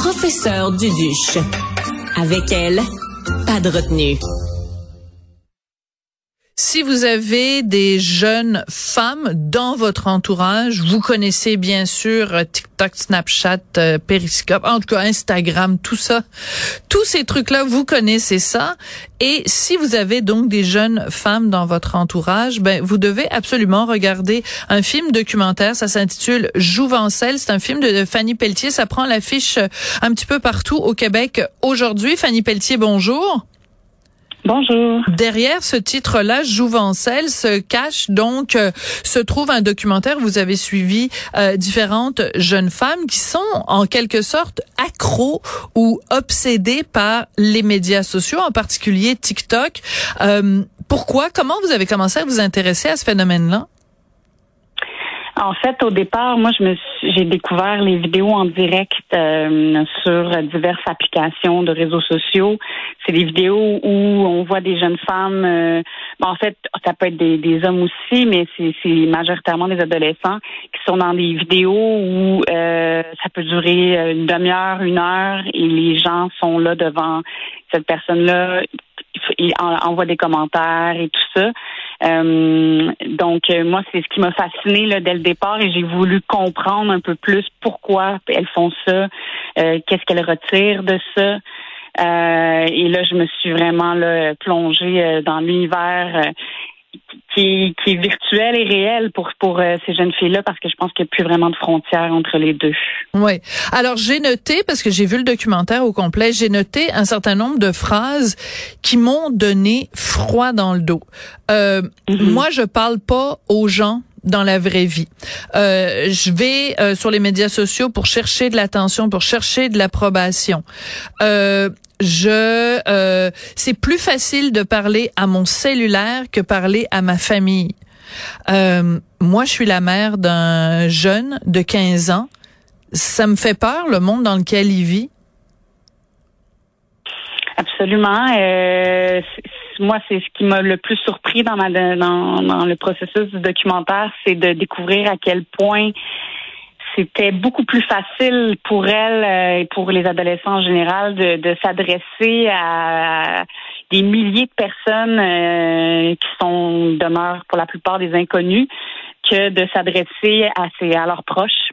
professeure Duduche. Avec elle, pas de retenue. Si vous avez des jeunes femmes dans votre entourage, vous connaissez bien sûr TikTok, Snapchat, euh, Periscope, en tout cas Instagram, tout ça. Tous ces trucs-là, vous connaissez ça. Et si vous avez donc des jeunes femmes dans votre entourage, ben vous devez absolument regarder un film documentaire. Ça s'intitule Jouvencelle. C'est un film de Fanny Pelletier. Ça prend l'affiche un petit peu partout au Québec aujourd'hui. Fanny Pelletier, bonjour. Bonjour. Derrière ce titre-là, Jouvencelle, se cache donc, euh, se trouve un documentaire. Vous avez suivi euh, différentes jeunes femmes qui sont en quelque sorte accros ou obsédées par les médias sociaux, en particulier TikTok. Euh, pourquoi? Comment vous avez commencé à vous intéresser à ce phénomène-là? En fait, au départ, moi, je me j'ai découvert les vidéos en direct euh, sur diverses applications de réseaux sociaux. C'est des vidéos où on voit des jeunes femmes. Euh, en fait, ça peut être des, des hommes aussi, mais c'est majoritairement des adolescents qui sont dans des vidéos où euh, ça peut durer une demi-heure, une heure, et les gens sont là devant cette personne-là, envoient des commentaires et tout ça. Euh, donc, euh, moi, c'est ce qui m'a fasciné là, dès le départ et j'ai voulu comprendre un peu plus pourquoi elles font ça, euh, qu'est-ce qu'elles retirent de ça. et là, je me suis vraiment là, plongée dans l'univers qui, qui, est virtuel et réel pour pour euh, ces jeunes filles-là parce que je pense qu'il n'y a plus vraiment de frontières entre les deux. Oui. Alors j'ai noté parce que j'ai vu le documentaire au complet, j'ai noté un certain nombre de phrases qui m'ont donné froid dans le dos. Euh, mm-hmm. Moi, je parle pas aux gens dans la vraie vie. Euh, je vais euh, sur les médias sociaux pour chercher de l'attention, pour chercher de l'approbation. Euh, je euh, c'est plus facile de parler à mon cellulaire que parler à ma famille. Euh, moi, je suis la mère d'un jeune de 15 ans. Ça me fait peur le monde dans lequel il vit. Absolument. Euh, moi, c'est ce qui m'a le plus surpris dans, ma, dans, dans le processus du documentaire, c'est de découvrir à quel point c'était beaucoup plus facile pour elle euh, et pour les adolescents en général de, de s'adresser à des milliers de personnes euh, qui sont demeurent pour la plupart des inconnus que de s'adresser à, ses, à leurs proches.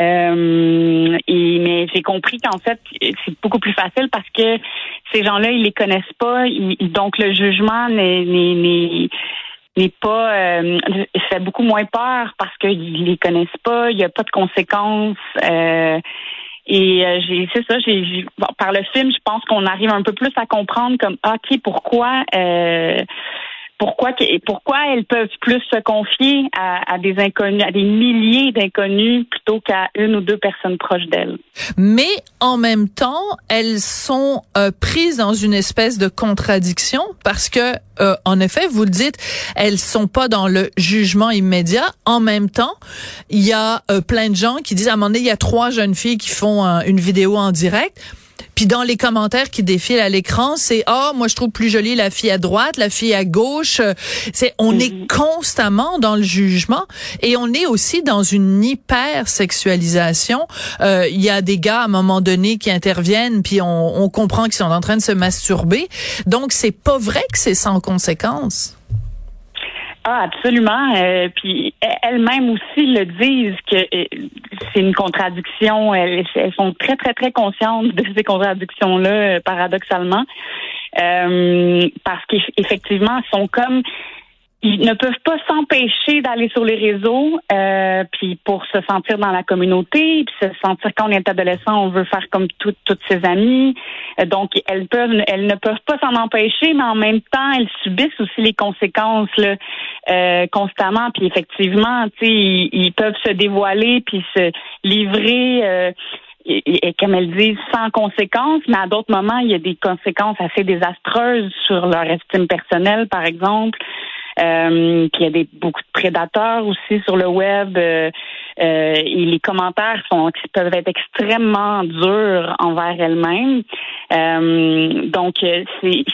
Euh, et mais j'ai compris qu'en fait c'est beaucoup plus facile parce que ces gens-là ils les connaissent pas, donc le jugement n'est pas euh, fait beaucoup moins peur parce qu'ils les connaissent pas, il n'y a pas de conséquences. Euh, et euh, j'ai c'est ça, j'ai par le film, je pense qu'on arrive un peu plus à comprendre comme ok pourquoi pourquoi pourquoi elles peuvent plus se confier à, des inconnus, à des milliers d'inconnus plutôt qu'à une ou deux personnes proches d'elles. Mais en même temps, elles sont euh, prises dans une espèce de contradiction parce que, euh, en effet, vous le dites, elles sont pas dans le jugement immédiat. En même temps, il y a euh, plein de gens qui disent à un moment donné, il y a trois jeunes filles qui font une vidéo en direct puis dans les commentaires qui défilent à l'écran, c'est ah oh, moi je trouve plus jolie la fille à droite, la fille à gauche. C'est on est mhm. constamment dans le jugement et on est aussi dans une hyper sexualisation. Euh, il y a des gars à un moment donné qui interviennent puis on, on comprend qu'ils sont en train de se masturber. Donc c'est pas vrai que c'est sans conséquence. Ah, absolument. Euh, puis elles-mêmes aussi le disent que euh, c'est une contradiction. Elles, sont très, très, très conscientes de ces contradictions-là, euh, paradoxalement. parce qu'effectivement, elles sont comme ils ne peuvent pas s'empêcher d'aller sur les réseaux, euh, puis pour se sentir dans la communauté, puis se sentir quand on est adolescent, on veut faire comme toutes ses amies. Euh, donc elles peuvent, elles ne peuvent pas s'en empêcher, mais en même temps, elles subissent aussi les conséquences là, euh, constamment. Puis effectivement, tu sais, ils, peuvent se dévoiler puis se livrer. Euh, comme elles disent, sans conséquences, mais à d'autres moments, il y a des conséquences assez désastreuses sur leur estime personnelle, par exemple. Euh, puis il y a des, beaucoup de prédateurs aussi sur le web. Euh, euh, et les commentaires sont peuvent être extrêmement durs envers elles-mêmes. Euh, donc, c'est,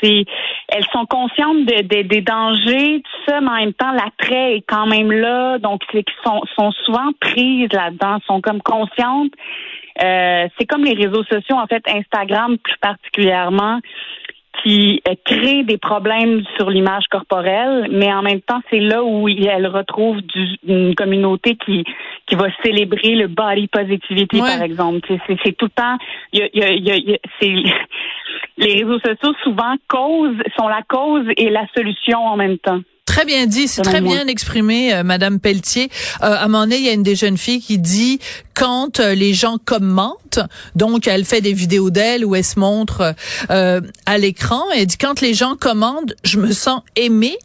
c'est, elles sont conscientes de, des dangers, tout ça, mais en même temps, l'attrait est quand même là. Donc, c'est qu'ils sont, sont souvent prises là-dedans, sont comme conscientes Euh, c'est comme les réseaux sociaux, en fait, Instagram plus particulièrement qui euh, crée des problèmes sur l'image corporelle, mais en même temps, c'est là où elle retrouve une communauté qui qui va célébrer le body positivity, par exemple. C'est tout le temps, y y c'est les réseaux sociaux souvent cause sont la cause et la solution en même temps. Très bien dit, c'est très bien exprimé, euh, Madame Pelletier. Euh, à un moment donné, il y a une des jeunes filles qui dit quand euh, les gens commentent, donc elle fait des vidéos d'elle où elle se montre euh, à l'écran, elle dit quand les gens commandent, je me sens aimée.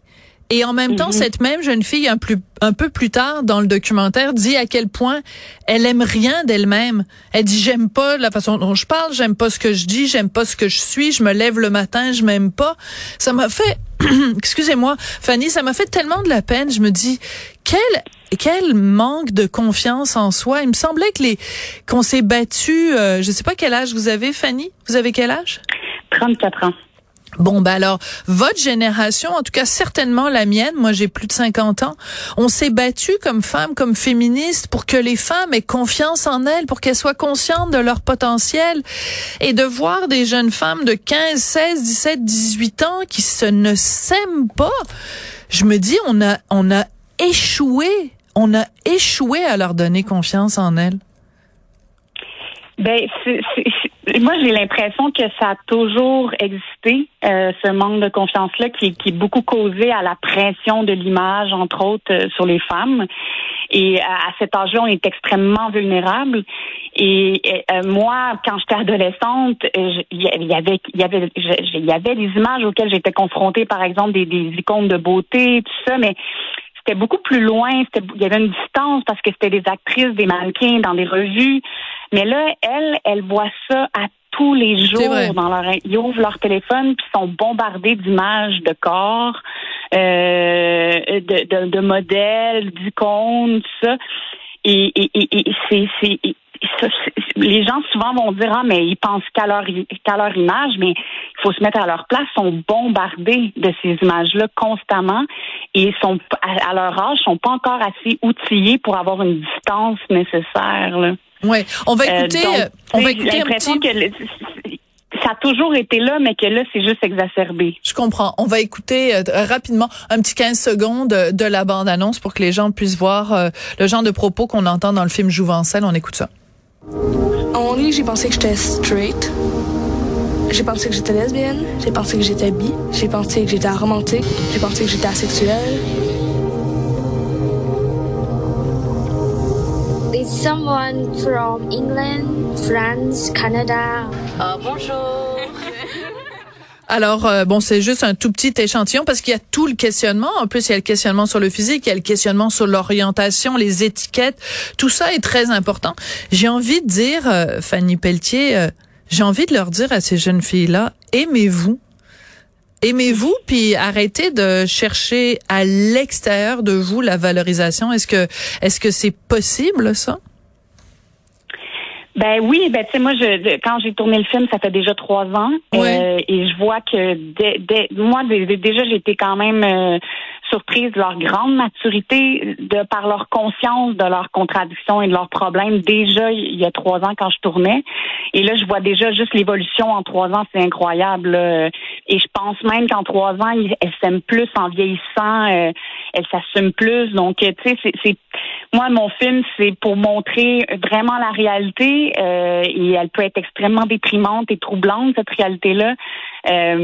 Et en même temps, mhm. cette même jeune fille, un, plus, un peu plus tard dans le documentaire, dit à quel point elle aime rien d'elle-même. Elle dit j'aime pas la façon dont je parle, j'aime pas ce que je dis, j'aime pas ce que je suis, je me lève le matin, je m'aime pas. Ça m'a fait, excusez-moi, Fanny, ça m'a fait tellement de la peine. Je me dis quel quel manque de confiance en soi. Il me semblait que les qu'on s'est battu. Euh, je sais pas quel âge vous avez, Fanny. Vous avez quel âge? 34 ans. Bon, ben alors, votre génération, en tout cas certainement la mienne, moi j'ai plus de 50 ans, on s'est battu comme femmes, comme féministes pour que les femmes aient confiance en elles, pour qu'elles soient conscientes de leur potentiel. Et de voir des jeunes femmes de 15, 16, 17, 18 ans qui se ne s'aiment pas, je me dis, on a, on a échoué, on a échoué à leur donner confiance en elles. Ben, moi j'ai l'impression que ça a toujours existé, euh, ce manque de confiance-là, qui, qui, est beaucoup causé à la pression de l'image, entre autres, euh, sur les femmes. Et à cet âge-là, on est extrêmement vulnérable. Et euh, moi, quand j'étais adolescente, il y avait, y avait, y avait des images auxquelles j'étais confrontée, par exemple des, des icônes de beauté, tout ça, mais c'était beaucoup plus loin. Il y avait une distance parce que c'était des actrices, des mannequins dans des revues. Mais là, elle, elle voit ça à tous les jours dans leur ils ouvrent leur téléphone puis sont bombardés d'images de corps, euh, de, de, de modèles, d'icônes, tout ça. Et, et, et, c'est, c'est les gens souvent vont dire ah mais ils pensent qu'à leur qu'à leur image mais il faut se mettre à leur place sont bombardés de ces images là constamment et sont à, leur âge sont pas encore assez outillés pour avoir une distance nécessaire là. Ouais, on va euh, écouter euh, on va écouter l'impression que ça a toujours été là, mais que là, c'est juste exacerbé. Je comprends. On va écouter euh, rapidement un petit 15 secondes de la bande-annonce pour que les gens puissent voir le genre de propos qu'on entend dans le film Jouvencel. On écoute ça. En lieu, j'ai pensé que j'étais straight. J'ai pensé que j'étais lesbienne. J'ai pensé que j'étais bi. J'ai pensé que j'étais romantique. J'ai pensé que j'étais asexuelle. It's someone from England, France, Canada? Uh, bonjour. Alors, euh, bon, c'est juste un tout petit échantillon parce qu'il y a tout le questionnement. En plus, il y a le questionnement sur le physique, il y a le questionnement sur l'orientation, les étiquettes. Tout ça est très important. J'ai envie de dire, euh, Fanny Pelletier, euh, j'ai envie de leur dire à ces jeunes filles-là, aimez-vous. Aimez-vous, puis arrêtez de chercher à l'extérieur de vous la valorisation. Est-ce que est-ce que c'est possible ça? Ben oui, ben tu sais moi je quand j'ai tourné le film, ça fait déjà trois ans euh, et je vois que dès, moi déjà j'étais quand même euh, surprise leur grande maturité, de par leur conscience de leurs contradictions et de leurs problèmes déjà il y a trois ans quand je tournais. Et là, je vois déjà juste l'évolution en trois ans, c'est incroyable. Et je pense même qu'en trois ans, elles s'aiment plus en vieillissant, euh, elles s'assument plus. Donc, tu sais, c'est moi mon film, c'est pour montrer vraiment la réalité euh, et elle peut être extrêmement déprimante et troublante cette réalité-là, euh,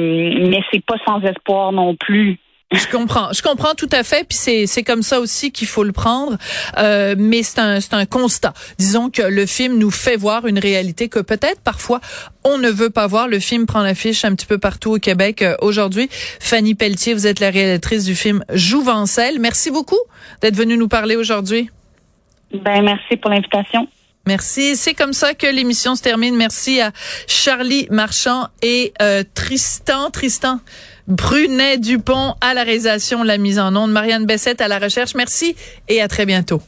mais c'est pas sans espoir non plus. Je comprends, je comprends tout à fait, puis c'est c'est comme ça aussi qu'il faut le prendre, euh, mais c'est un c'est un constat. Disons que le film nous fait voir une réalité que peut-être parfois on ne veut pas voir. Le film prend l'affiche un petit peu partout au Québec euh, aujourd'hui. Fanny Pelletier, vous êtes la réalisatrice du film Jouvencel. Merci beaucoup d'être venue nous parler aujourd'hui. Ben merci pour l'invitation. Merci. C'est comme ça que l'émission se termine. Merci à Charlie Marchand et euh, Tristan. Tristan. Brunet Dupont à la réalisation, la mise en onde, Marianne Bessette à la recherche. Merci et à très bientôt.